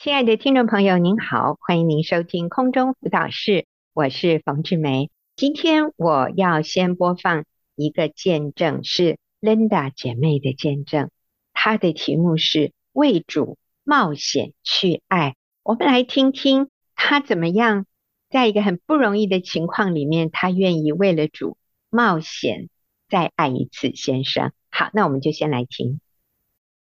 亲爱的听众朋友，您好，欢迎您收听空中辅导室，我是冯志梅。今天我要先播放一个见证，是 Linda 姐妹的见证，她的题目是“为主冒险去爱”。我们来听听她怎么样，在一个很不容易的情况里面，她愿意为了主冒险再爱一次先生。好，那我们就先来听。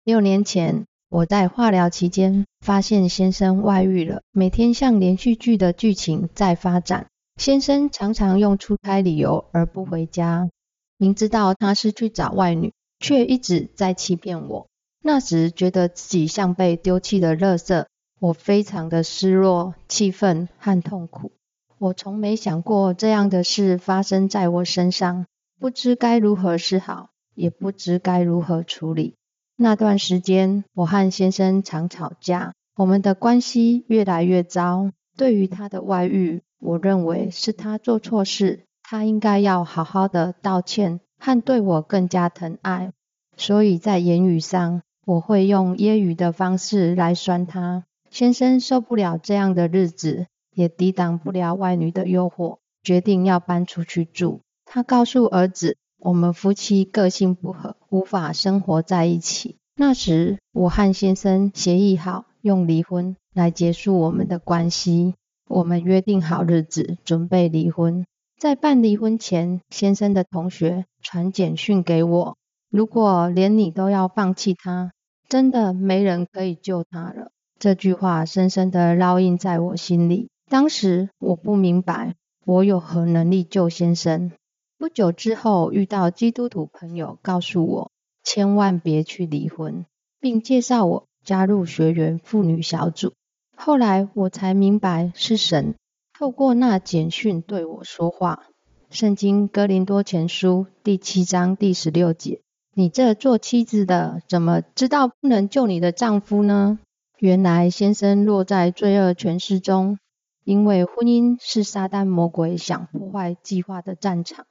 六年前。我在化疗期间发现先生外遇了，每天像连续剧的剧情在发展。先生常常用出差理由而不回家，明知道他是去找外女，却一直在欺骗我。那时觉得自己像被丢弃的垃圾，我非常的失落、气愤和痛苦。我从没想过这样的事发生在我身上，不知该如何是好，也不知该如何处理。那段时间，我和先生常吵架，我们的关系越来越糟。对于他的外遇，我认为是他做错事，他应该要好好的道歉和对我更加疼爱。所以在言语上，我会用揶揄的方式来酸他。先生受不了这样的日子，也抵挡不了外女的诱惑，决定要搬出去住。他告诉儿子，我们夫妻个性不合，无法生活在一起。那时，我和先生协议好用离婚来结束我们的关系。我们约定好日子，准备离婚。在办离婚前，先生的同学传简讯给我：如果连你都要放弃他，真的没人可以救他了。这句话深深地烙印在我心里。当时我不明白，我有何能力救先生。不久之后，遇到基督徒朋友告诉我，千万别去离婚，并介绍我加入学员妇女小组。后来我才明白，是神透过那简讯对我说话。圣经哥林多前书第七章第十六节：你这做妻子的，怎么知道不能救你的丈夫呢？原来先生落在罪恶权势中，因为婚姻是撒旦魔鬼想破坏计划的战场。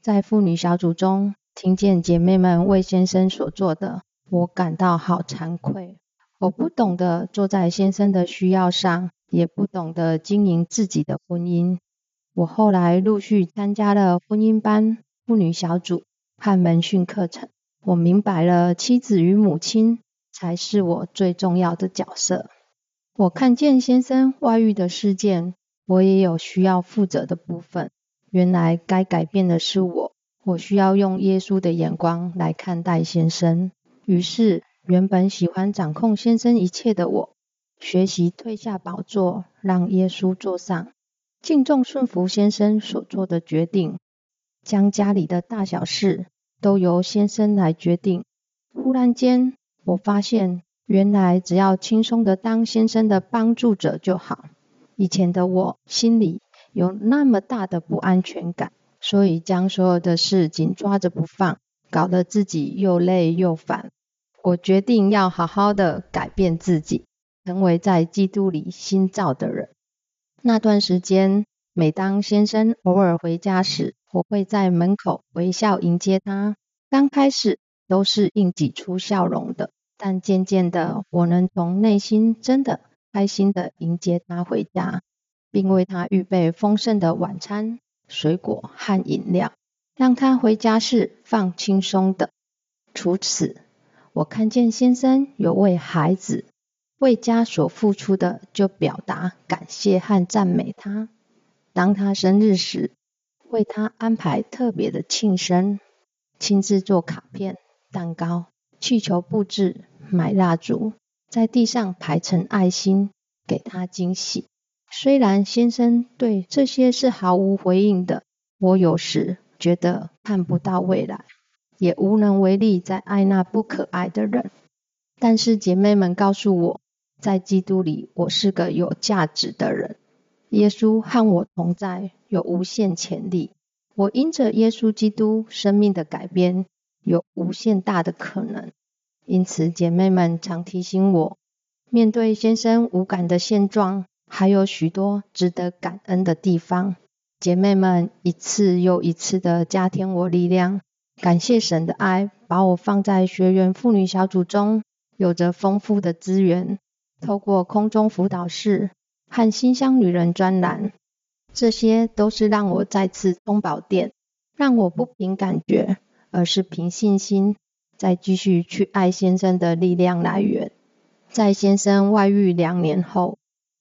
在妇女小组中，听见姐妹们为先生所做的，我感到好惭愧。我不懂得坐在先生的需要上，也不懂得经营自己的婚姻。我后来陆续参加了婚姻班、妇女小组和门训课程。我明白了，妻子与母亲才是我最重要的角色。我看见先生外遇的事件，我也有需要负责的部分。原来该改变的是我，我需要用耶稣的眼光来看待先生。于是，原本喜欢掌控先生一切的我，学习退下宝座，让耶稣坐上，敬重顺服先生所做的决定，将家里的大小事都由先生来决定。忽然间，我发现，原来只要轻松的当先生的帮助者就好。以前的我心里。有那么大的不安全感，所以将所有的事紧抓着不放，搞得自己又累又烦。我决定要好好的改变自己，成为在基督里新造的人。那段时间，每当先生偶尔回家时，我会在门口微笑迎接他。刚开始都是硬挤出笑容的，但渐渐的，我能从内心真的开心的迎接他回家。并为他预备丰盛的晚餐、水果和饮料，让他回家时放轻松的。除此，我看见先生有为孩子、为家所付出的，就表达感谢和赞美他。当他生日时，为他安排特别的庆生，亲自做卡片、蛋糕、气球布置，买蜡烛，在地上排成爱心，给他惊喜。虽然先生对这些是毫无回应的，我有时觉得看不到未来，也无能为力再爱那不可爱的人。但是姐妹们告诉我，在基督里我是个有价值的人，耶稣和我同在，有无限潜力。我因着耶稣基督生命的改变，有无限大的可能。因此姐妹们常提醒我，面对先生无感的现状。还有许多值得感恩的地方，姐妹们一次又一次的加添我力量。感谢神的爱，把我放在学员妇女小组中，有着丰富的资源，透过空中辅导室和新乡女人专栏，这些都是让我再次充饱电，让我不凭感觉，而是凭信心，再继续去爱先生的力量来源。在先生外遇两年后，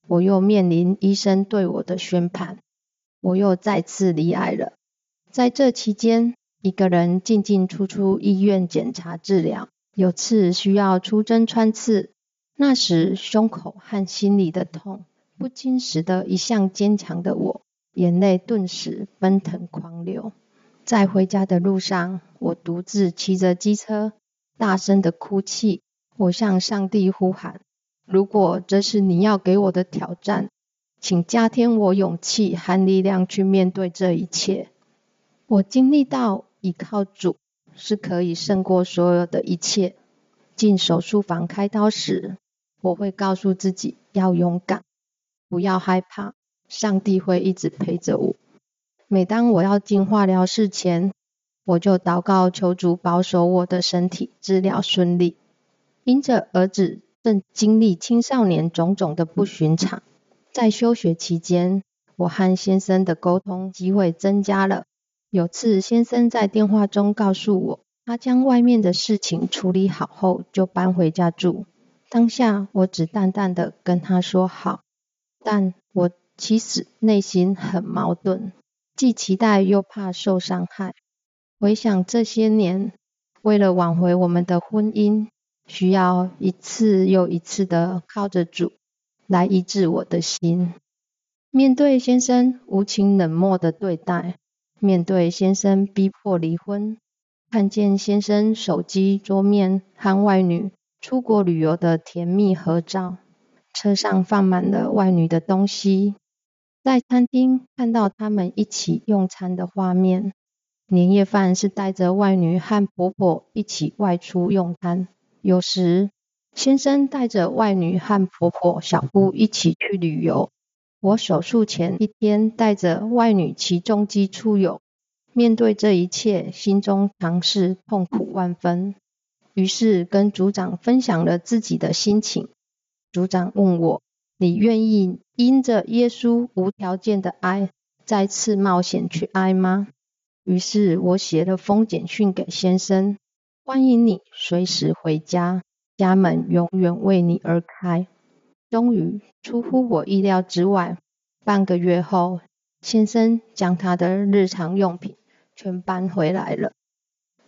我又面临医生对我的宣判，我又再次离癌了。在这期间，一个人进进出出医院检查治疗，有次需要出针穿刺，那时胸口和心里的痛不禁使得一向坚强的我，眼泪顿时奔腾狂流。在回家的路上，我独自骑着机车，大声的哭泣。我向上帝呼喊：如果这是你要给我的挑战，请加添我勇气和力量去面对这一切。我经历到依靠主是可以胜过所有的一切。进手术房开刀时，我会告诉自己要勇敢，不要害怕，上帝会一直陪着我。每当我要进化疗室前，我就祷告求主保守我的身体，治疗顺利。因着儿子正经历青少年种种的不寻常，在休学期间，我和先生的沟通机会增加了。有次，先生在电话中告诉我，他将外面的事情处理好后，就搬回家住。当下，我只淡淡的跟他说好，但我其实内心很矛盾，既期待又怕受伤害。回想这些年，为了挽回我们的婚姻，需要一次又一次的靠着主来医治我的心。面对先生无情冷漠的对待。面对先生逼迫离婚，看见先生手机桌面和外女出国旅游的甜蜜合照，车上放满了外女的东西，在餐厅看到他们一起用餐的画面，年夜饭是带着外女和婆婆一起外出用餐，有时先生带着外女和婆婆、小姑一起去旅游。我手术前一天带着外女骑重机出游，面对这一切，心中常是痛苦万分。于是跟组长分享了自己的心情。组长问我：“你愿意因着耶稣无条件的爱，再次冒险去爱吗？”于是我写了封简讯给先生：“欢迎你随时回家，家门永远为你而开。”终于出乎我意料之外，半个月后，先生将他的日常用品全搬回来了。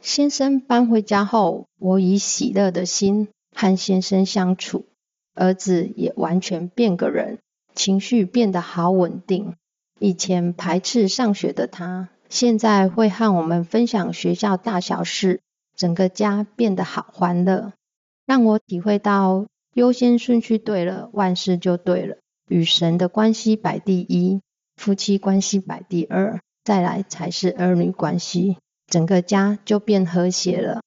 先生搬回家后，我以喜乐的心和先生相处，儿子也完全变个人，情绪变得好稳定。以前排斥上学的他，现在会和我们分享学校大小事，整个家变得好欢乐，让我体会到。优先顺序对了，万事就对了。与神的关系摆第一，夫妻关系摆第二，再来才是儿女关系，整个家就变和谐了。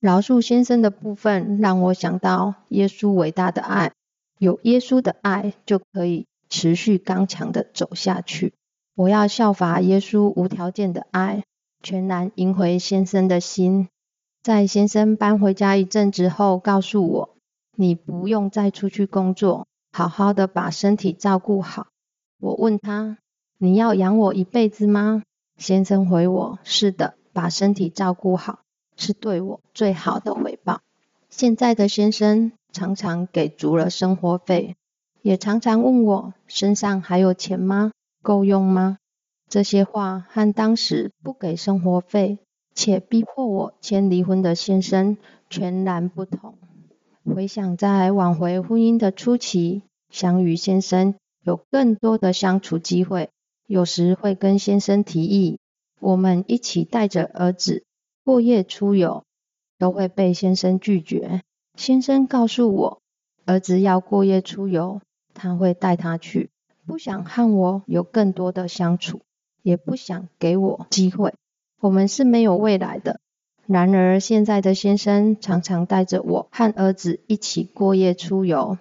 饶恕先生的部分让我想到耶稣伟大的爱，有耶稣的爱就可以持续刚强的走下去。我要效法耶稣无条件的爱，全然赢回先生的心。在先生搬回家一阵子后，告诉我。你不用再出去工作，好好的把身体照顾好。我问他：“你要养我一辈子吗？”先生回我：“是的，把身体照顾好，是对我最好的回报。”现在的先生常常给足了生活费，也常常问我身上还有钱吗？够用吗？这些话和当时不给生活费且逼迫我签离婚的先生全然不同。回想在挽回婚姻的初期，想与先生有更多的相处机会，有时会跟先生提议，我们一起带着儿子过夜出游，都会被先生拒绝。先生告诉我，儿子要过夜出游，他会带他去，不想和我有更多的相处，也不想给我机会。我们是没有未来的。然而，现在的先生常常带着我和儿子一起过夜出游，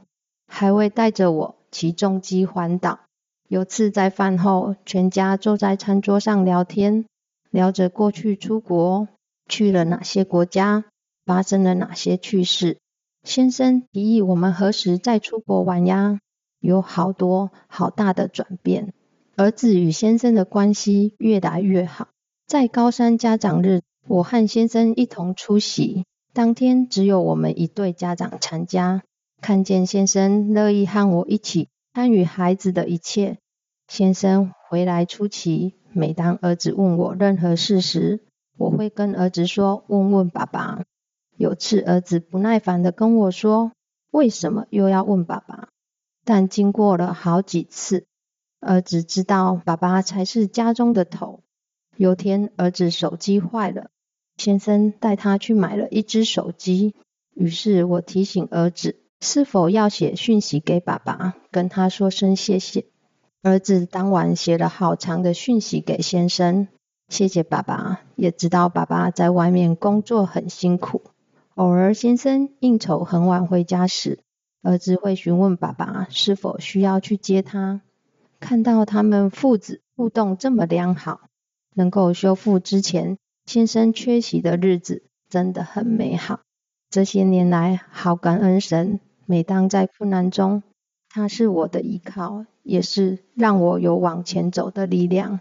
还会带着我骑重机环岛。有次在饭后，全家坐在餐桌上聊天，聊着过去出国去了哪些国家，发生了哪些趣事。先生提议我们何时再出国玩呀？有好多好大的转变。儿子与先生的关系越来越好。在高三家长日，我和先生一同出席。当天只有我们一对家长参加。看见先生乐意和我一起参与孩子的一切。先生回来初期，每当儿子问我任何事时，我会跟儿子说：“问问爸爸。”有次儿子不耐烦地跟我说：“为什么又要问爸爸？”但经过了好几次。儿子知道爸爸才是家中的头。有天，儿子手机坏了，先生带他去买了一只手机。于是我提醒儿子，是否要写讯息给爸爸，跟他说声谢谢。儿子当晚写了好长的讯息给先生，谢谢爸爸，也知道爸爸在外面工作很辛苦。偶尔先生应酬很晚回家时，儿子会询问爸爸是否需要去接他。看到他们父子互动这么良好，能够修复之前先生缺席的日子，真的很美好。这些年来，好感恩神，每当在困难中，他是我的依靠，也是让我有往前走的力量。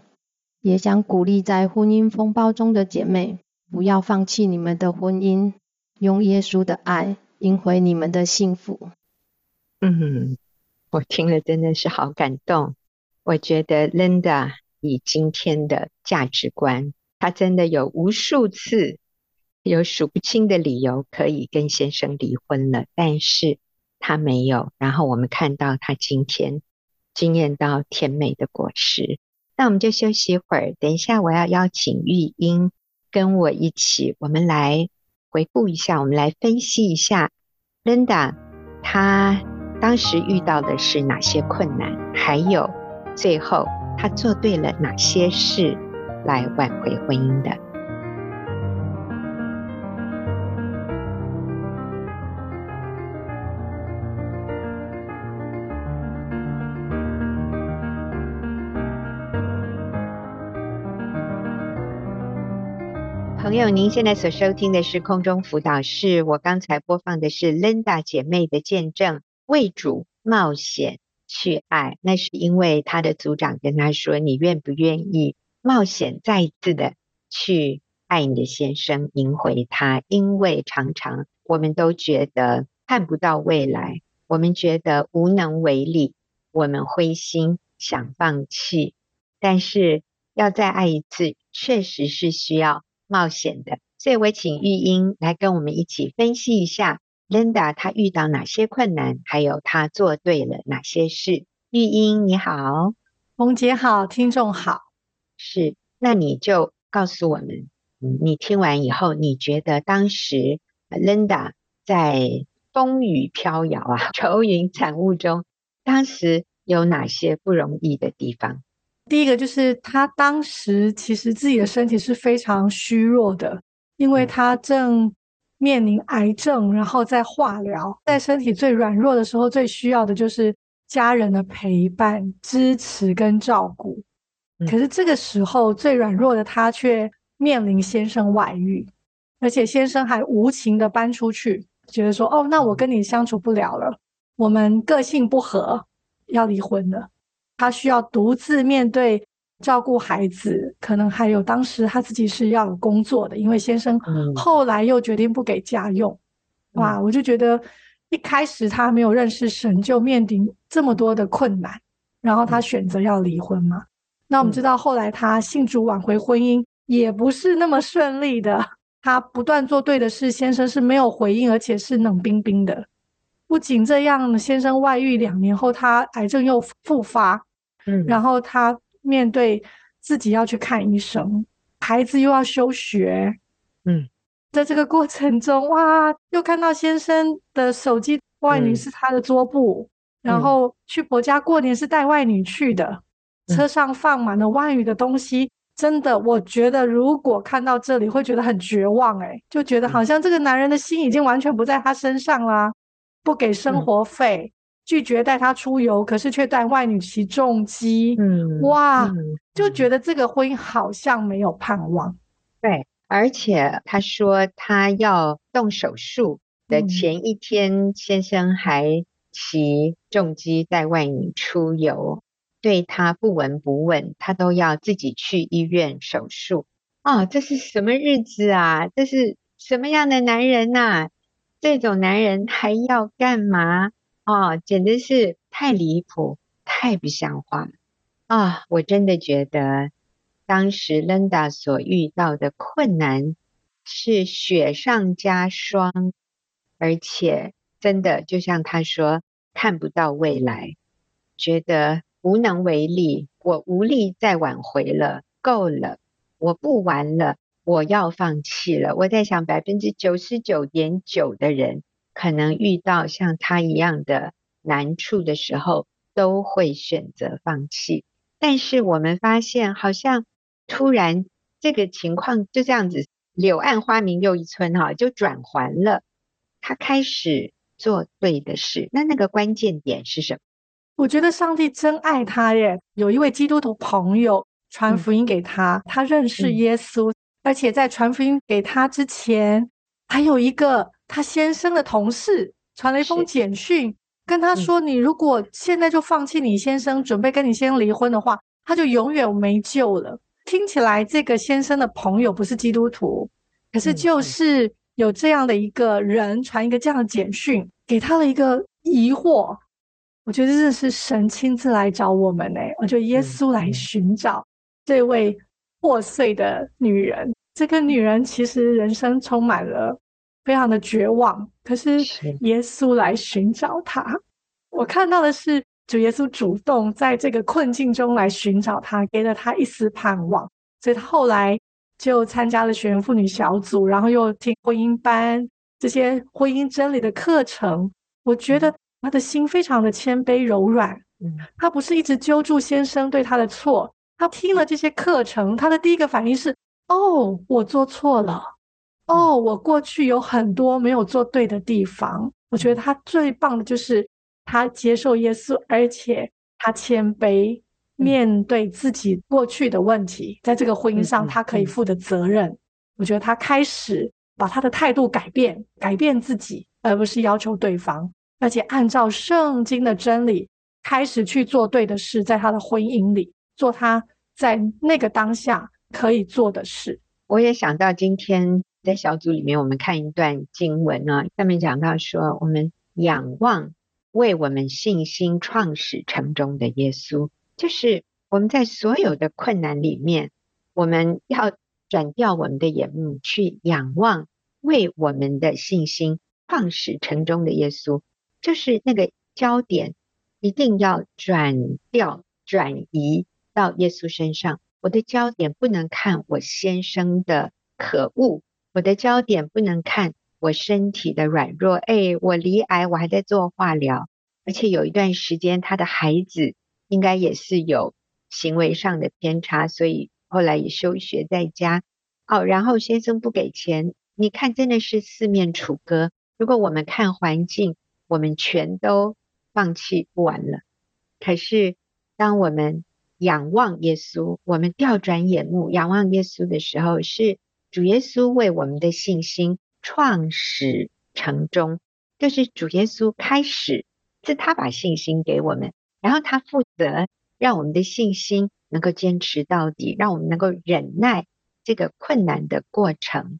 也想鼓励在婚姻风暴中的姐妹，不要放弃你们的婚姻，用耶稣的爱赢回你们的幸福。嗯，我听了真的是好感动。我觉得 Linda 以今天的价值观，她真的有无数次有数不清的理由可以跟先生离婚了，但是她没有。然后我们看到她今天经验到甜美的果实。那我们就休息一会儿，等一下我要邀请玉英跟我一起，我们来回顾一下，我们来分析一下 Linda 她当时遇到的是哪些困难，还有。最后，他做对了哪些事来挽回婚姻的？朋友，您现在所收听的是空中辅导室，我刚才播放的是 Linda 姐妹的见证，为主冒险。去爱，那是因为他的组长跟他说：“你愿不愿意冒险再一次的去爱你的先生，赢回他？”因为常常我们都觉得看不到未来，我们觉得无能为力，我们灰心想放弃。但是要再爱一次，确实是需要冒险的。所以我请玉英来跟我们一起分析一下。Linda，她遇到哪些困难？还有她做对了哪些事？玉英你好，冯姐好，听众好。是，那你就告诉我们，你听完以后，你觉得当时 Linda 在风雨飘摇啊、愁云惨雾中，当时有哪些不容易的地方？第一个就是她当时其实自己的身体是非常虚弱的，因为她正。面临癌症，然后在化疗，在身体最软弱的时候，最需要的就是家人的陪伴、支持跟照顾。可是这个时候，最软弱的他却面临先生外遇，而且先生还无情的搬出去，觉得说：“哦，那我跟你相处不了了，我们个性不合，要离婚了。”他需要独自面对。照顾孩子，可能还有当时他自己是要有工作的，因为先生后来又决定不给家用。嗯、哇，我就觉得一开始他没有认识神，就面临这么多的困难，然后他选择要离婚嘛。嗯、那我们知道后来他信主挽回婚姻也不是那么顺利的，他不断做对的事，先生是没有回应，而且是冷冰冰的。不仅这样，先生外遇两年后，他癌症又复发，嗯，然后他。面对自己要去看医生，孩子又要休学，嗯，在这个过程中，哇，又看到先生的手机外女是他的桌布，嗯、然后去婆家过年是带外女去的，嗯、车上放满了外女的东西，真的，我觉得如果看到这里会觉得很绝望，哎，就觉得好像这个男人的心已经完全不在他身上啦，不给生活费。嗯拒绝带他出游，可是却带外女骑重机。嗯，哇，嗯、就觉得这个婚姻好像没有盼望。对，而且他说他要动手术，的前一天，先生还骑重机带外女出游，对他不闻不问，他都要自己去医院手术。哦，这是什么日子啊？这是什么样的男人呐、啊？这种男人还要干嘛？哦，简直是太离谱，太不像话啊、哦！我真的觉得，当时 Linda 所遇到的困难是雪上加霜，而且真的就像他说，看不到未来，觉得无能为力，我无力再挽回了，够了。我不玩了，我要放弃了。我在想，百分之九十九点九的人可能遇到像他一样的难处的时候，都会选择放弃。但是我们发现，好像突然这个情况就这样子，柳暗花明又一村哈，就转环了。他开始做对的事，那那个关键点是什么？我觉得上帝真爱他耶！有一位基督徒朋友。传福音给他，他认识耶稣，嗯、而且在传福音给他之前，还有一个他先生的同事传了一封简讯，跟他说：“你如果现在就放弃你先生，准备跟你先生离婚的话，他就永远没救了。”听起来这个先生的朋友不是基督徒，可是就是有这样的一个人传一个这样的简讯给他了一个疑惑。我觉得这是神亲自来找我们呢，我觉得耶稣来寻找。这位破碎的女人，这个女人其实人生充满了非常的绝望，可是耶稣来寻找他。我看到的是主耶稣主动在这个困境中来寻找他，给了他一丝盼望。所以他后来就参加了学员妇女小组，然后又听婚姻班这些婚姻真理的课程。我觉得他的心非常的谦卑柔软，嗯，她不是一直揪住先生对他的错。他听了这些课程，他的第一个反应是：哦，我做错了，哦，我过去有很多没有做对的地方。我觉得他最棒的就是他接受耶稣，而且他谦卑面对自己过去的问题，在这个婚姻上他可以负的责任。我觉得他开始把他的态度改变，改变自己，而不是要求对方，而且按照圣经的真理开始去做对的事，在他的婚姻里。做他在那个当下可以做的事。我也想到今天在小组里面，我们看一段经文啊，上面讲到说，我们仰望为我们信心创始成终的耶稣，就是我们在所有的困难里面，我们要转掉我们的眼目，去仰望为我们的信心创始成终的耶稣，就是那个焦点一定要转掉、转移。到耶稣身上，我的焦点不能看我先生的可恶，我的焦点不能看我身体的软弱。哎，我罹癌，我还在做化疗，而且有一段时间他的孩子应该也是有行为上的偏差，所以后来也休学在家。哦，然后先生不给钱，你看真的是四面楚歌。如果我们看环境，我们全都放弃不完了。可是当我们仰望耶稣，我们调转眼目仰望耶稣的时候，是主耶稣为我们的信心创始成终，就是主耶稣开始，是他把信心给我们，然后他负责让我们的信心能够坚持到底，让我们能够忍耐这个困难的过程。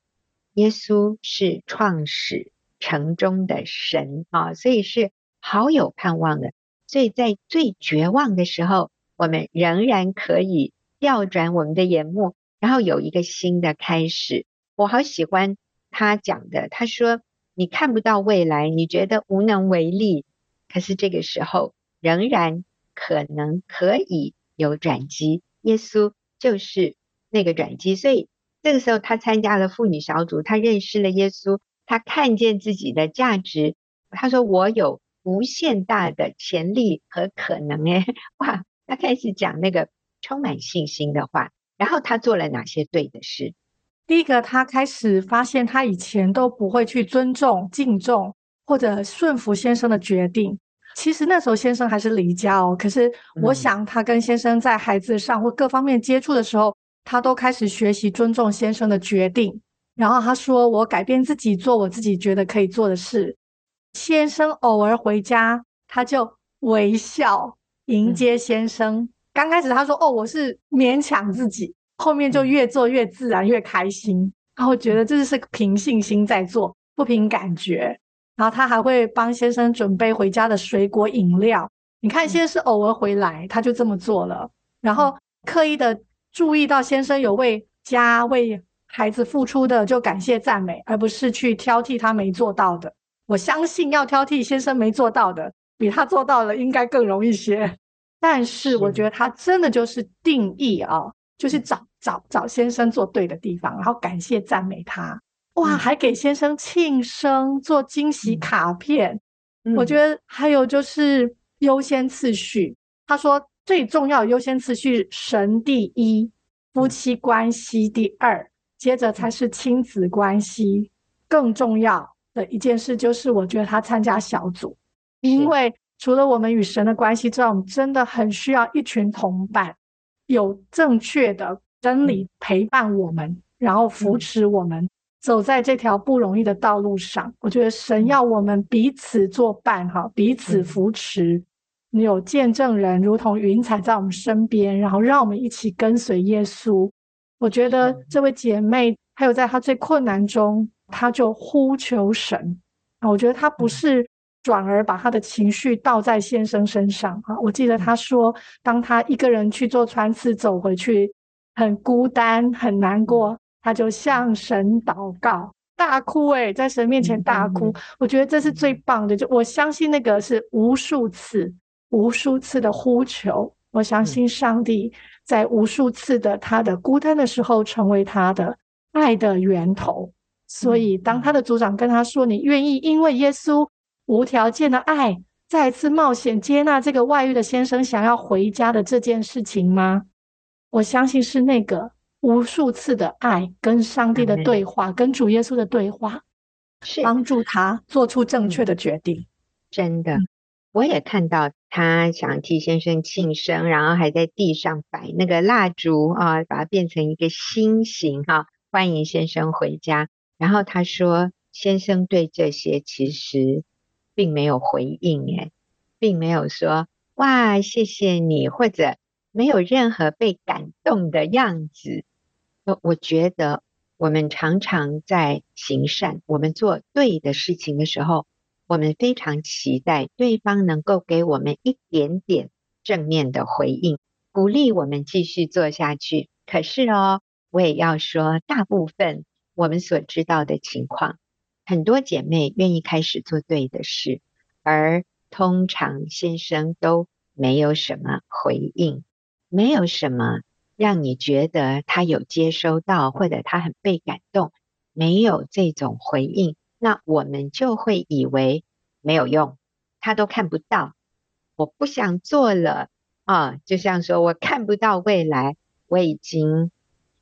耶稣是创始成终的神啊，所以是好有盼望的。所以在最绝望的时候，我们仍然可以调转我们的眼目，然后有一个新的开始。我好喜欢他讲的，他说：“你看不到未来，你觉得无能为力，可是这个时候仍然可能可以有转机。耶稣就是那个转机。所以这个时候，他参加了妇女小组，他认识了耶稣，他看见自己的价值。他说：‘我有无限大的潜力和可能。’哎，哇！”他开始讲那个充满信心的话，然后他做了哪些对的事？第一个，他开始发现他以前都不会去尊重、敬重或者顺服先生的决定。其实那时候先生还是离家哦，可是我想他跟先生在孩子上或各方面接触的时候，他都开始学习尊重先生的决定。然后他说：“我改变自己，做我自己觉得可以做的事。”先生偶尔回家，他就微笑迎接先生。嗯、刚开始他说：“哦，我是勉强自己。”后面就越做越自然，越开心。然后觉得这是凭信心在做，不凭感觉。然后他还会帮先生准备回家的水果饮料。你看，先生是偶尔回来，他就这么做了。然后刻意的注意到先生有为家为孩子付出的，就感谢赞美，而不是去挑剔他没做到的。我相信要挑剔先生没做到的，比他做到了应该更容易些。但是我觉得他真的就是定义啊，就是找找找先生做对的地方，然后感谢赞美他。哇，还给先生庆生，做惊喜卡片。我觉得还有就是优先次序。他说最重要的优先次序，神第一，夫妻关系第二，接着才是亲子关系。更重要的一件事就是，我觉得他参加小组，因为除了我们与神的关系之外，我们真的很需要一群同伴，有正确的真理陪伴我们，然后扶持我们走在这条不容易的道路上。我觉得神要我们彼此作伴，哈，彼此扶持。你有见证人，如同云彩在我们身边，然后让我们一起跟随耶稣。我觉得这位姐妹，还有在她最困难中。她就呼求神啊，我觉得她不是转而把他的情绪倒在先生身上啊。我记得他说，当他一个人去做穿刺走回去，很孤单很难过，他就向神祷告，大哭诶，在神面前大哭。我觉得这是最棒的，就我相信那个是无数次、无数次的呼求。我相信上帝在无数次的他的孤单的时候，成为他的爱的源头。所以，当他的组长跟他说：“你愿意因为耶稣无条件的爱，再次冒险接纳这个外遇的先生想要回家的这件事情吗？”我相信是那个无数次的爱跟上帝的对话，跟主耶稣的对话，是帮助他做出正确的决定。真的，我也看到他想替先生庆生，然后还在地上摆那个蜡烛啊，把它变成一个心形哈，欢迎先生回家。然后他说：“先生对这些其实并没有回应，诶，并没有说‘哇，谢谢你’，或者没有任何被感动的样子。我我觉得我们常常在行善，我们做对的事情的时候，我们非常期待对方能够给我们一点点正面的回应，鼓励我们继续做下去。可是哦，我也要说，大部分。”我们所知道的情况，很多姐妹愿意开始做对的事，而通常先生都没有什么回应，没有什么让你觉得他有接收到，或者他很被感动，没有这种回应，那我们就会以为没有用，他都看不到，我不想做了啊，就像说我看不到未来，我已经。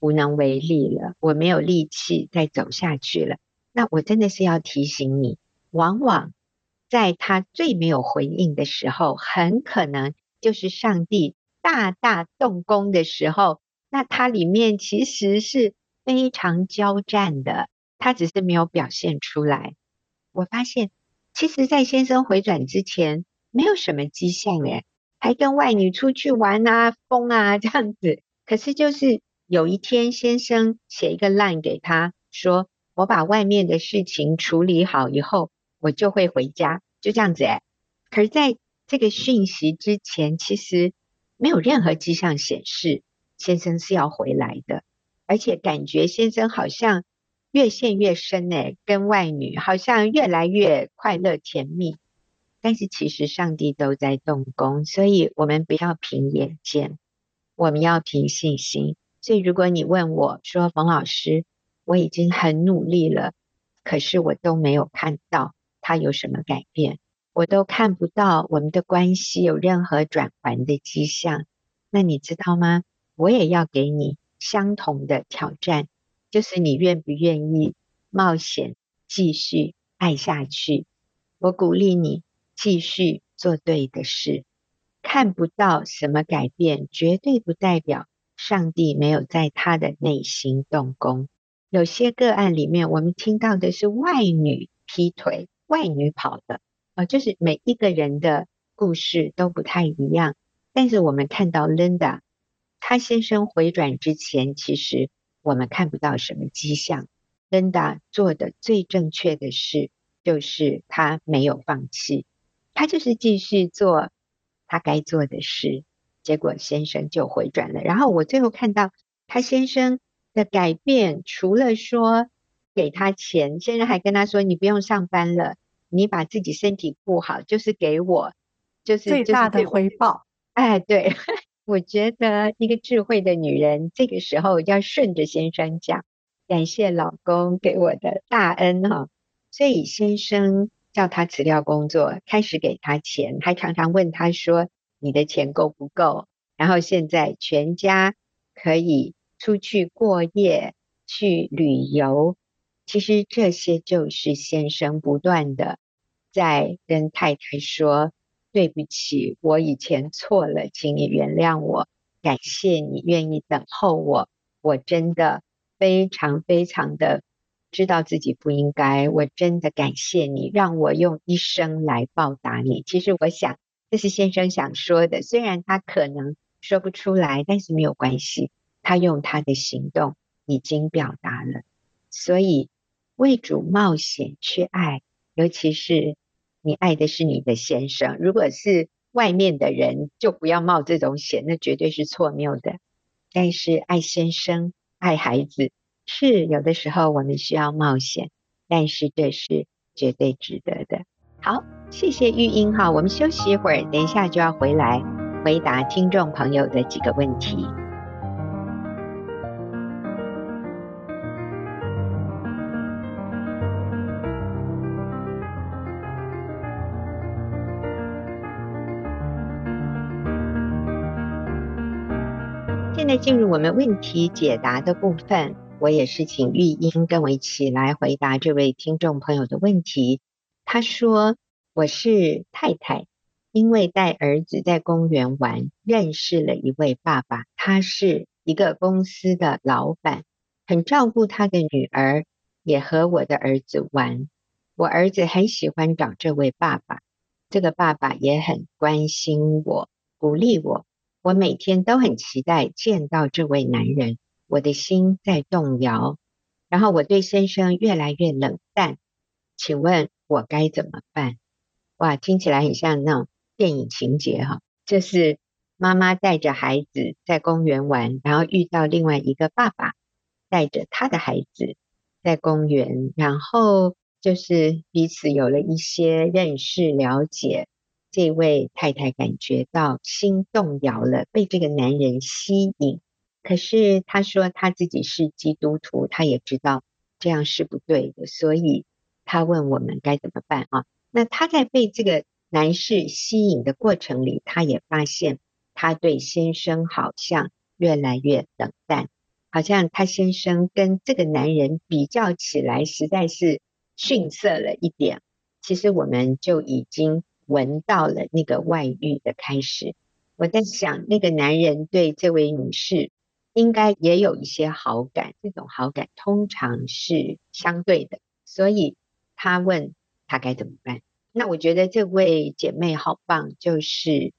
无能为力了，我没有力气再走下去了。那我真的是要提醒你，往往在他最没有回应的时候，很可能就是上帝大大动工的时候。那他里面其实是非常交战的，他只是没有表现出来。我发现，其实，在先生回转之前，没有什么迹象诶，还跟外女出去玩啊、疯啊这样子。可是就是。有一天，先生写一个 line 给他说：“我把外面的事情处理好以后，我就会回家。”就这样子哎。可是在这个讯息之前，其实没有任何迹象显示先生是要回来的，而且感觉先生好像越陷越深哎，跟外女好像越来越快乐甜蜜。但是其实上帝都在动工，所以我们不要凭眼见，我们要凭信心。所以，如果你问我说：“冯老师，我已经很努力了，可是我都没有看到他有什么改变，我都看不到我们的关系有任何转圜的迹象。”那你知道吗？我也要给你相同的挑战，就是你愿不愿意冒险继续爱下去？我鼓励你继续做对的事，看不到什么改变，绝对不代表。上帝没有在他的内心动工，有些个案里面，我们听到的是外女劈腿、外女跑的，呃，就是每一个人的故事都不太一样。但是我们看到 Linda，她先生回转之前，其实我们看不到什么迹象。Linda 做的最正确的事，就是她没有放弃，她就是继续做她该做的事。结果先生就回转了，然后我最后看到她先生的改变，除了说给他钱，先生还跟他说：“你不用上班了，你把自己身体顾好，就是给我，就是最大的回报。”哎，对，我觉得一个智慧的女人，这个时候要顺着先生讲，感谢老公给我的大恩哈。所以先生叫他辞掉工作，开始给他钱，还常常问他说。你的钱够不够？然后现在全家可以出去过夜、去旅游。其实这些就是先生不断的在跟太太说：“对不起，我以前错了，请你原谅我。感谢你愿意等候我，我真的非常非常的知道自己不应该。我真的感谢你，让我用一生来报答你。其实我想。”这是先生想说的，虽然他可能说不出来，但是没有关系，他用他的行动已经表达了。所以为主冒险去爱，尤其是你爱的是你的先生，如果是外面的人，就不要冒这种险，那绝对是错谬的。但是爱先生、爱孩子，是有的时候我们需要冒险，但是这是绝对值得的。好。谢谢玉英哈，我们休息一会儿，等一下就要回来回答听众朋友的几个问题。现在进入我们问题解答的部分，我也是请玉英跟我一起来回答这位听众朋友的问题。他说。我是太太，因为带儿子在公园玩，认识了一位爸爸，他是一个公司的老板，很照顾他的女儿，也和我的儿子玩。我儿子很喜欢找这位爸爸，这个爸爸也很关心我，鼓励我。我每天都很期待见到这位男人，我的心在动摇，然后我对先生越来越冷淡。请问我该怎么办？哇，听起来很像那种电影情节哈，就是妈妈带着孩子在公园玩，然后遇到另外一个爸爸带着他的孩子在公园，然后就是彼此有了一些认识了解。这位太太感觉到心动摇了，被这个男人吸引。可是她说她自己是基督徒，她也知道这样是不对的，所以她问我们该怎么办啊？那她在被这个男士吸引的过程里，她也发现她对先生好像越来越冷淡，好像她先生跟这个男人比较起来实在是逊色了一点。其实我们就已经闻到了那个外遇的开始。我在想，那个男人对这位女士应该也有一些好感，这种好感通常是相对的，所以他问。他该怎么办？那我觉得这位姐妹好棒，就是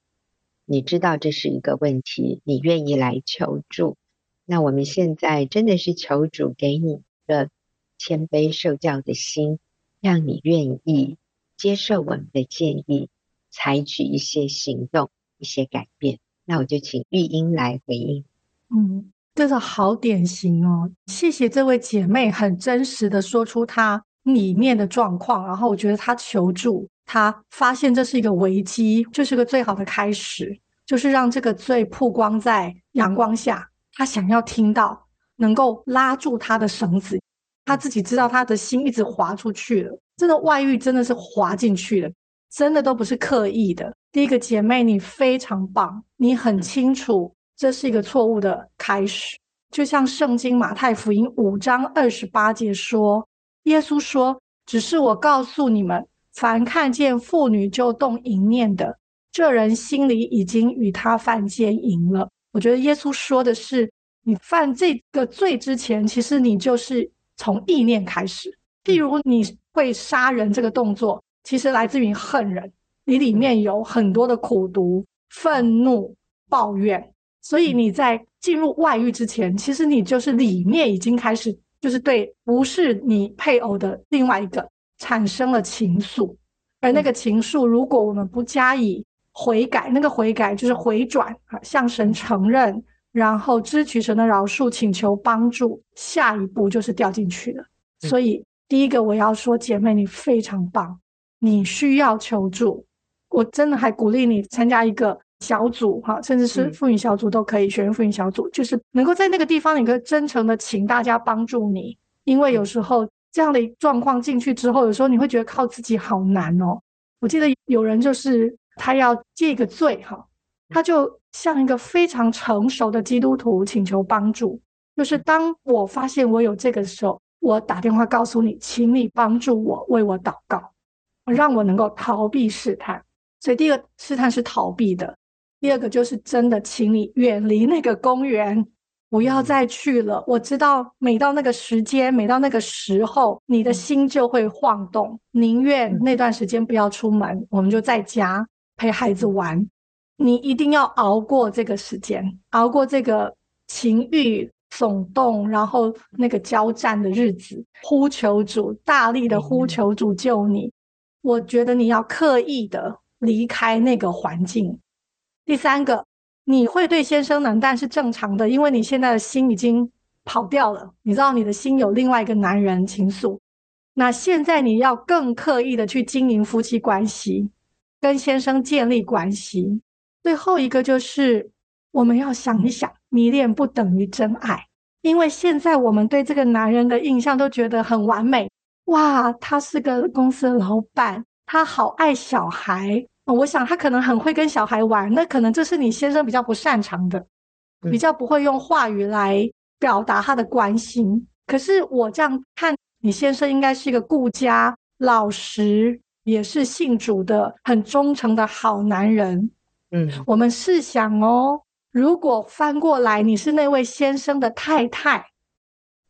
你知道这是一个问题，你愿意来求助。那我们现在真的是求主给你一个谦卑受教的心，让你愿意接受我们的建议，采取一些行动、一些改变。那我就请玉英来回应。嗯，这个好典型哦，谢谢这位姐妹，很真实的说出她。里面的状况，然后我觉得她求助，她发现这是一个危机，就是个最好的开始，就是让这个罪曝光在阳光下。她想要听到能够拉住她的绳子，他自己知道他的心一直滑出去了，这个外遇真的是滑进去的，真的都不是刻意的。第一个姐妹，你非常棒，你很清楚这是一个错误的开始，就像圣经马太福音五章二十八节说。耶稣说：“只是我告诉你们，凡看见妇女就动淫念的，这人心里已经与她犯奸淫了。”我觉得耶稣说的是，你犯这个罪之前，其实你就是从意念开始。譬如你会杀人这个动作，其实来自于恨人，你里面有很多的苦毒、愤怒、抱怨，所以你在进入外遇之前，其实你就是里面已经开始就是对不是你配偶的另外一个产生了情愫，而那个情愫，如果我们不加以悔改，那个悔改就是回转啊，向神承认，然后支取神的饶恕，请求帮助，下一步就是掉进去了。所以第一个我要说，姐妹你非常棒，你需要求助，我真的还鼓励你参加一个小组哈，甚至是妇女小组都可以，学员妇女小组就是能够在那个地方，你可以真诚的请大家帮助你，因为有时候这样的状况进去之后，有时候你会觉得靠自己好难哦。我记得有人就是。他要借一个罪哈，他就像一个非常成熟的基督徒请求帮助。就是当我发现我有这个的时候，我打电话告诉你，请你帮助我，为我祷告，让我能够逃避试探。所以第一个试探是逃避的，第二个就是真的，请你远离那个公园，不要再去了。我知道每到那个时间，每到那个时候，你的心就会晃动，宁愿那段时间不要出门，我们就在家。陪孩子玩，你一定要熬过这个时间，熬过这个情欲耸动，然后那个交战的日子，呼求主，大力的呼求主救你。嗯、我觉得你要刻意的离开那个环境。第三个，你会对先生冷淡是正常的，因为你现在的心已经跑掉了，你知道你的心有另外一个男人情愫。那现在你要更刻意的去经营夫妻关系。跟先生建立关系，最后一个就是我们要想一想，迷恋不等于真爱，因为现在我们对这个男人的印象都觉得很完美，哇，他是个公司的老板，他好爱小孩，我想他可能很会跟小孩玩，那可能这是你先生比较不擅长的，比较不会用话语来表达他的关心。可是我这样看，你先生应该是一个顾家、老实。也是信主的很忠诚的好男人，嗯，我们试想哦，如果翻过来你是那位先生的太太，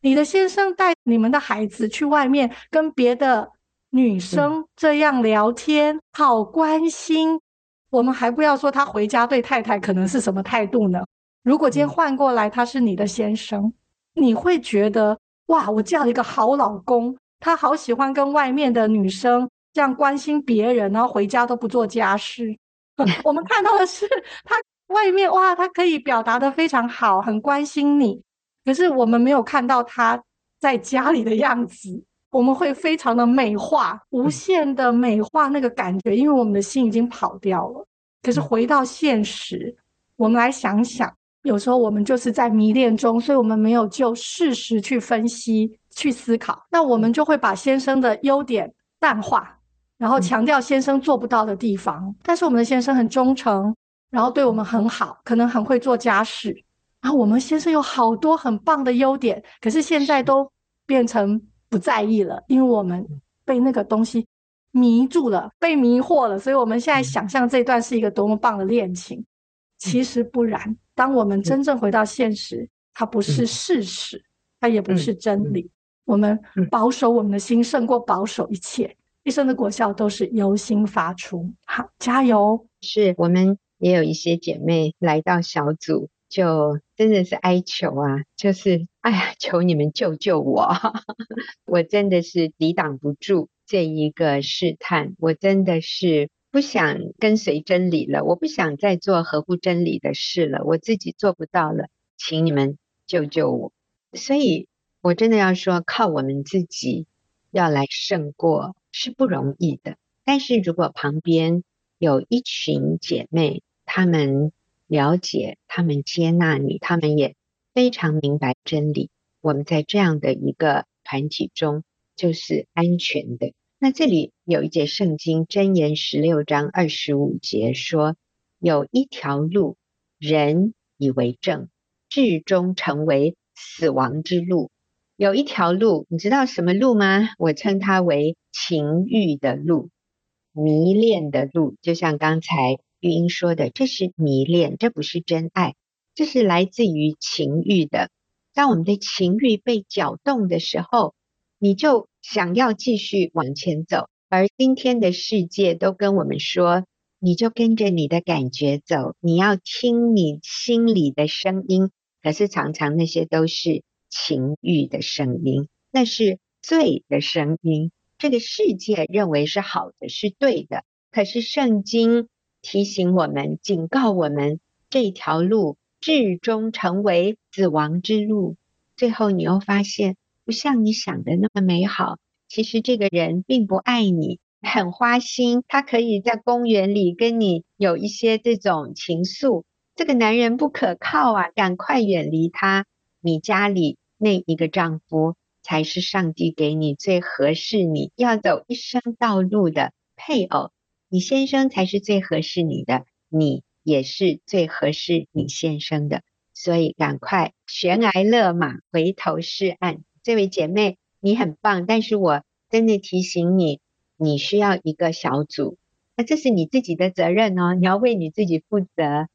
你的先生带你们的孩子去外面跟别的女生这样聊天，好关心，我们还不要说他回家对太太可能是什么态度呢？如果今天换过来他是你的先生，你会觉得哇，我嫁了一个好老公，他好喜欢跟外面的女生。这样关心别人，然后回家都不做家事。我们看到的是他外面哇，他可以表达得非常好，很关心你。可是我们没有看到他在家里的样子。我们会非常的美化，无限的美化那个感觉，因为我们的心已经跑掉了。可是回到现实，我们来想想，有时候我们就是在迷恋中，所以我们没有就事实去分析、去思考，那我们就会把先生的优点淡化。然后强调先生做不到的地方，嗯，但是我们的先生很忠诚，然后对我们很好，可能很会做家事。然后我们先生有好多很棒的优点，可是现在都变成不在意了，因为我们被那个东西迷住了，被迷惑了。所以我们现在想象这段是一个多么棒的恋情，其实不然。当我们真正回到现实，它不是事实，它也不是真理。我们保守我们的心胜过保守一切。一生的果效都是由心发出，好，加油！是我们也有一些姐妹来到小组，就真的是哀求啊，就是哎呀，求你们救救我！我真的是抵挡不住这一个试探，我真的是不想跟随真理了，我不想再做合乎真理的事了，我自己做不到了，请你们救救我！所以，我真的要说，靠我们自己要来胜过。是不容易的，但是如果旁边有一群姐妹，他们了解，他们接纳你，他们也非常明白真理，我们在这样的一个团体中就是安全的。那这里有一节圣经箴言十六章二十五节说：“有一条路，人以为正，至终成为死亡之路。”有一条路，你知道什么路吗？我称它为情欲的路，迷恋的路。就像刚才玉英说的，这是迷恋，这不是真爱，这是来自于情欲的。当我们的情欲被搅动的时候，你就想要继续往前走。而今天的世界都跟我们说，你就跟着你的感觉走，你要听你心里的声音。可是常常那些都是情欲的声音，那是罪的声音。这个世界认为是好的，是对的。可是圣经提醒我们，警告我们，这条路至终成为死亡之路。最后你又发现，不像你想的那么美好。其实这个人并不爱你，很花心。他可以在公园里跟你有一些这种情愫。这个男人不可靠啊，赶快远离他。你家里那一个丈夫才是上帝给你最合适你要走一生道路的配偶。你先生才是最合适你的，你也是最合适你先生的。所以赶快悬崖勒马，回头是岸。这位姐妹。你很棒，但是我真的提醒你，你需要一个小组，那这是你自己的责任哦，你要为你自己负责，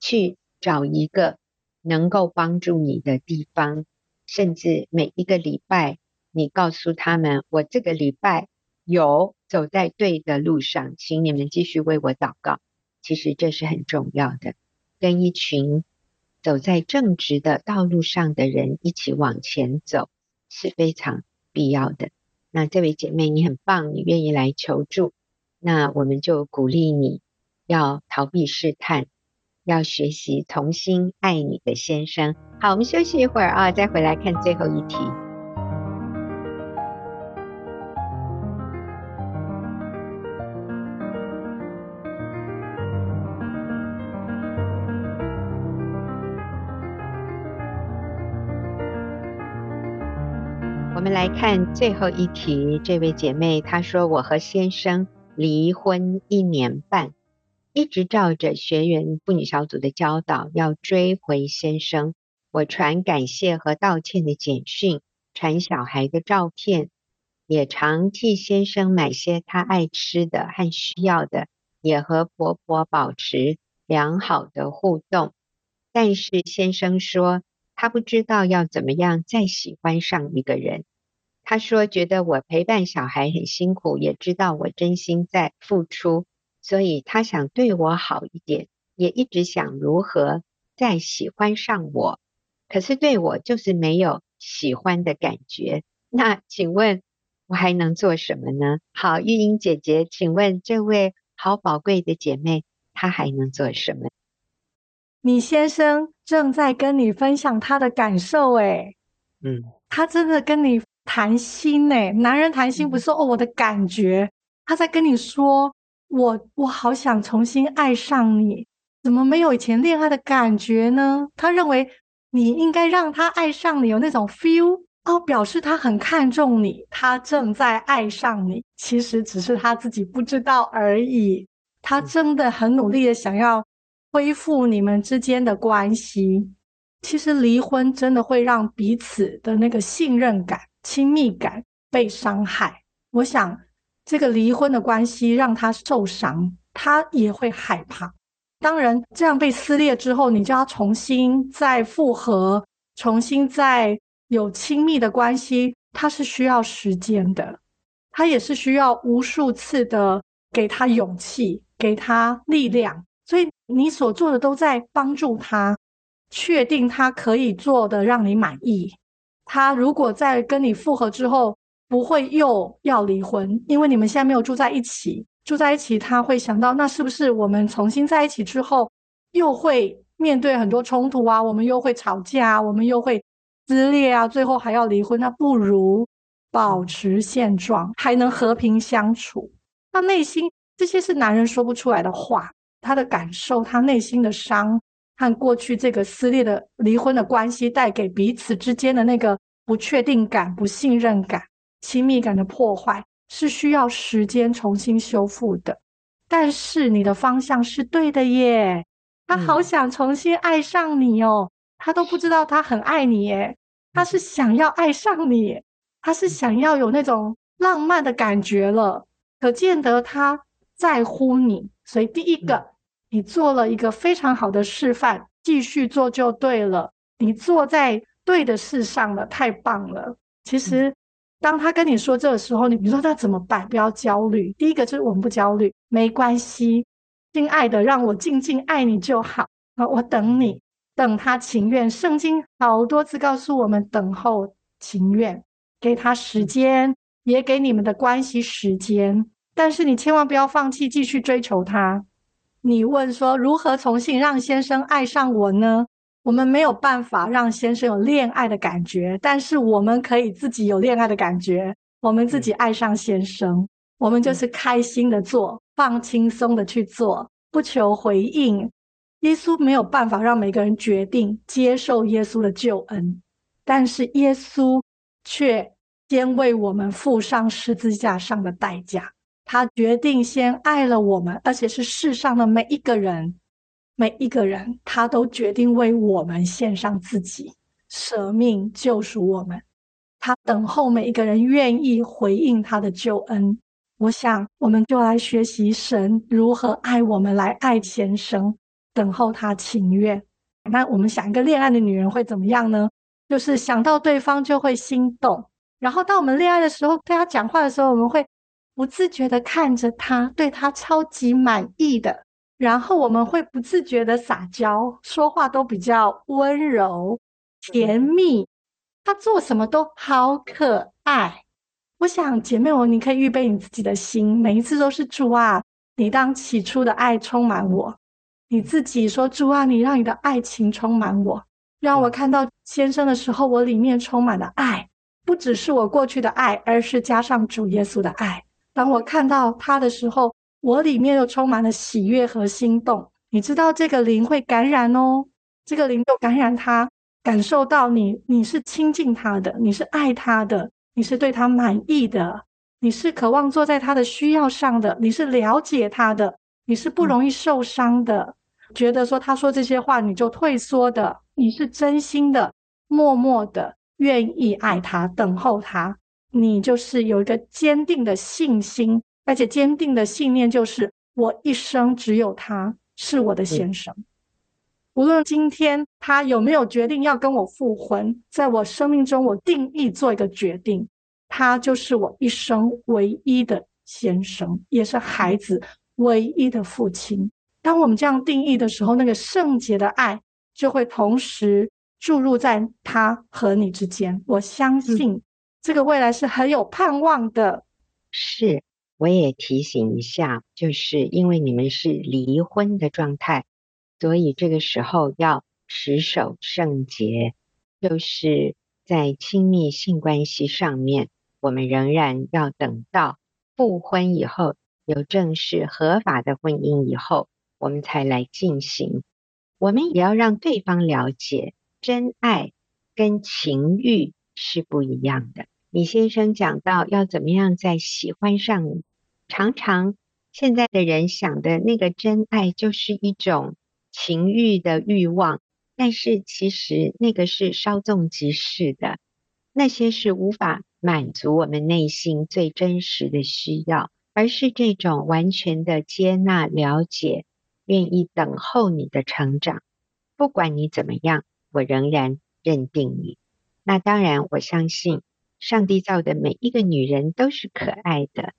去找一个能够帮助你的地方，甚至每一个礼拜，你告诉他们，我这个礼拜有走在对的路上，请你们继续为我祷告。其实这是很重要的，跟一群走在正直的道路上的人一起往前走是非常必要的。那这位姐妹，你很棒，你愿意来求助，那我们就鼓励你要逃避试探，要学习重新爱你的先生。好，我们休息一会儿啊，再回来看最后一题。我们来看最后一题，这位姐妹她说：“我和先生离婚一年半，一直照着学员妇女小组的教导要追回先生。我传感谢和道歉的简讯，传小孩的照片，也常替先生买些他爱吃的和需要的，也和婆婆保持良好的互动。但是先生说，他不知道要怎么样再喜欢上一个人。”他说：“觉得我陪伴小孩很辛苦，也知道我真心在付出，所以他想对我好一点，也一直想如何再喜欢上我。可是对我就是没有喜欢的感觉。那请问我还能做什么呢？”好，玉英姐姐，请问这位好宝贵的姐妹，她还能做什么？你先生正在跟你分享他的感受，诶，嗯，他真的跟你。谈心呢，男人谈心不是哦，我的感觉，他在跟你说，我我好想重新爱上你，怎么没有以前恋爱的感觉呢？他认为你应该让他爱上你，有那种 feel 哦，表示他很看重你，他正在爱上你，其实只是他自己不知道而已。他真的很努力的想要恢复你们之间的关系。其实离婚真的会让彼此的那个信任感。亲密感被伤害，我想这个离婚的关系让他受伤，他也会害怕。当然，这样被撕裂之后，你就要重新再复合，重新再有亲密的关系，他是需要时间的，他也是需要无数次的给他勇气，给他力量。所以你所做的都在帮助他，确定他可以做的让你满意。他如果在跟你复合之后，不会又要离婚，因为你们现在没有住在一起。住在一起，他会想到，那是不是我们重新在一起之后，又会面对很多冲突啊？我们又会吵架啊，我们又会撕裂啊，最后还要离婚。那不如保持现状，还能和平相处。他内心这些是男人说不出来的话，他的感受，他内心的伤。和过去这个撕裂的离婚的关系带给彼此之间的那个不确定感、不信任感、亲密感的破坏，是需要时间重新修复的。但是你的方向是对的耶，他好想重新爱上你哦，他都不知道他很爱你耶，他是想要爱上你，他是想要有那种浪漫的感觉了，可见得他在乎你。所以第一个。你做了一个非常好的示范，继续做就对了。你做在对的事上了，太棒了。其实，当他跟你说这个时候，你你说那怎么办？不要焦虑。第一个就是我们不焦虑，没关系，亲爱的，让我静静爱你就好。啊，我等你，等他情愿。圣经好多次告诉我们等候情愿，给他时间，也给你们的关系时间。但是你千万不要放弃，继续追求他。你问说如何重新让先生爱上我呢？我们没有办法让先生有恋爱的感觉，但是我们可以自己有恋爱的感觉。我们自己爱上先生，我们就是开心的做，放轻松的去做，不求回应。耶稣没有办法让每个人决定接受耶稣的救恩，但是耶稣却先为我们付上十字架上的代价。他决定先爱了我们，而且是世上的每一个人，每一个人，他都决定为我们献上自己，舍命救赎我们。他等候每一个人愿意回应他的救恩。我想，我们就来学习神如何爱我们，来爱先生，等候他情愿。那我们想一个恋爱的女人会怎么样呢？就是想到对方就会心动，然后当我们恋爱的时候，对他讲话的时候，我们会。不自觉的看着他，对他超级满意的，然后我们会不自觉的撒娇，说话都比较温柔甜蜜，他做什么都好可爱。我想姐妹我，你可以预备你自己的心，每一次都是主啊，你当起初的爱充满我，你自己说主啊，你让你的爱情充满我，让我看到先生的时候，我里面充满了爱，不只是我过去的爱，而是加上主耶稣的爱。当我看到他的时候，我里面又充满了喜悦和心动。你知道这个灵会感染哦，这个灵就感染他，感受到你，你是亲近他的，你是爱他的，你是对他满意的，你是渴望坐在他的需要上的，你是了解他的，你是不容易受伤的，嗯、觉得说他说这些话你就退缩的，你是真心的，默默的愿意爱他，等候他。你就是有一个坚定的信心，而且坚定的信念，就是我一生只有他是我的先生。嗯、无论今天他有没有决定要跟我复婚，在我生命中，我定义做一个决定，他就是我一生唯一的先生，也是孩子唯一的父亲。当我们这样定义的时候，那个圣洁的爱就会同时注入在他和你之间。我相信、嗯。这个未来是很有盼望的。是，我也提醒一下，就是因为你们是离婚的状态，所以这个时候要持守圣洁，就是在亲密性关系上面，我们仍然要等到复婚以后，有正式合法的婚姻以后，我们才来进行。我们也要让对方了解，真爱跟情欲是不一样的。李先生讲到要怎么样再喜欢上你，常常现在的人想的那个真爱就是一种情欲的欲望，但是其实那个是稍纵即逝的，那些是无法满足我们内心最真实的需要，而是这种完全的接纳、了解、愿意等候你的成长，不管你怎么样，我仍然认定你。那当然，我相信。上帝造的每一个女人都是可爱的，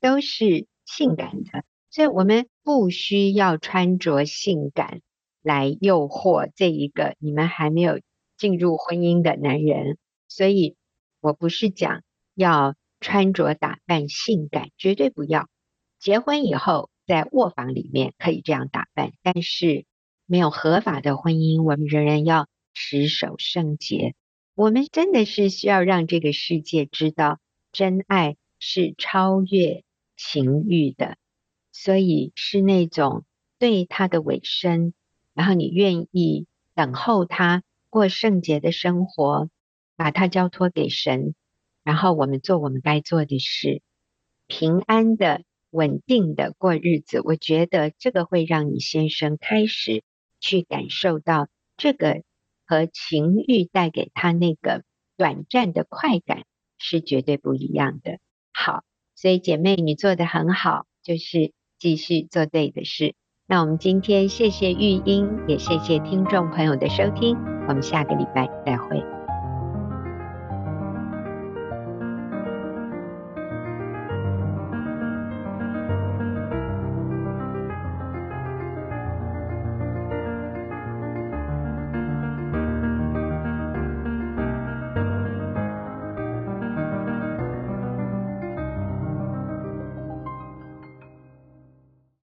都是性感的，所以我们不需要穿着性感来诱惑这一个你们还没有进入婚姻的男人。所以我不是讲要穿着打扮性感，绝对不要。结婚以后在卧房里面可以这样打扮，但是没有合法的婚姻，我们仍然要持守圣洁。我们真的是需要让这个世界知道，真爱是超越情欲的，所以是那种对他的委身，然后你愿意等候他过圣洁的生活，把他交托给神，然后我们做我们该做的事，平安的、稳定的过日子。我觉得这个会让你先生开始去感受到这个。和情欲带给他那个短暂的快感是绝对不一样的。好，所以姐妹你做的很好，就是继续做对的事。那我们今天谢谢玉英，也谢谢听众朋友的收听，我们下个礼拜再会。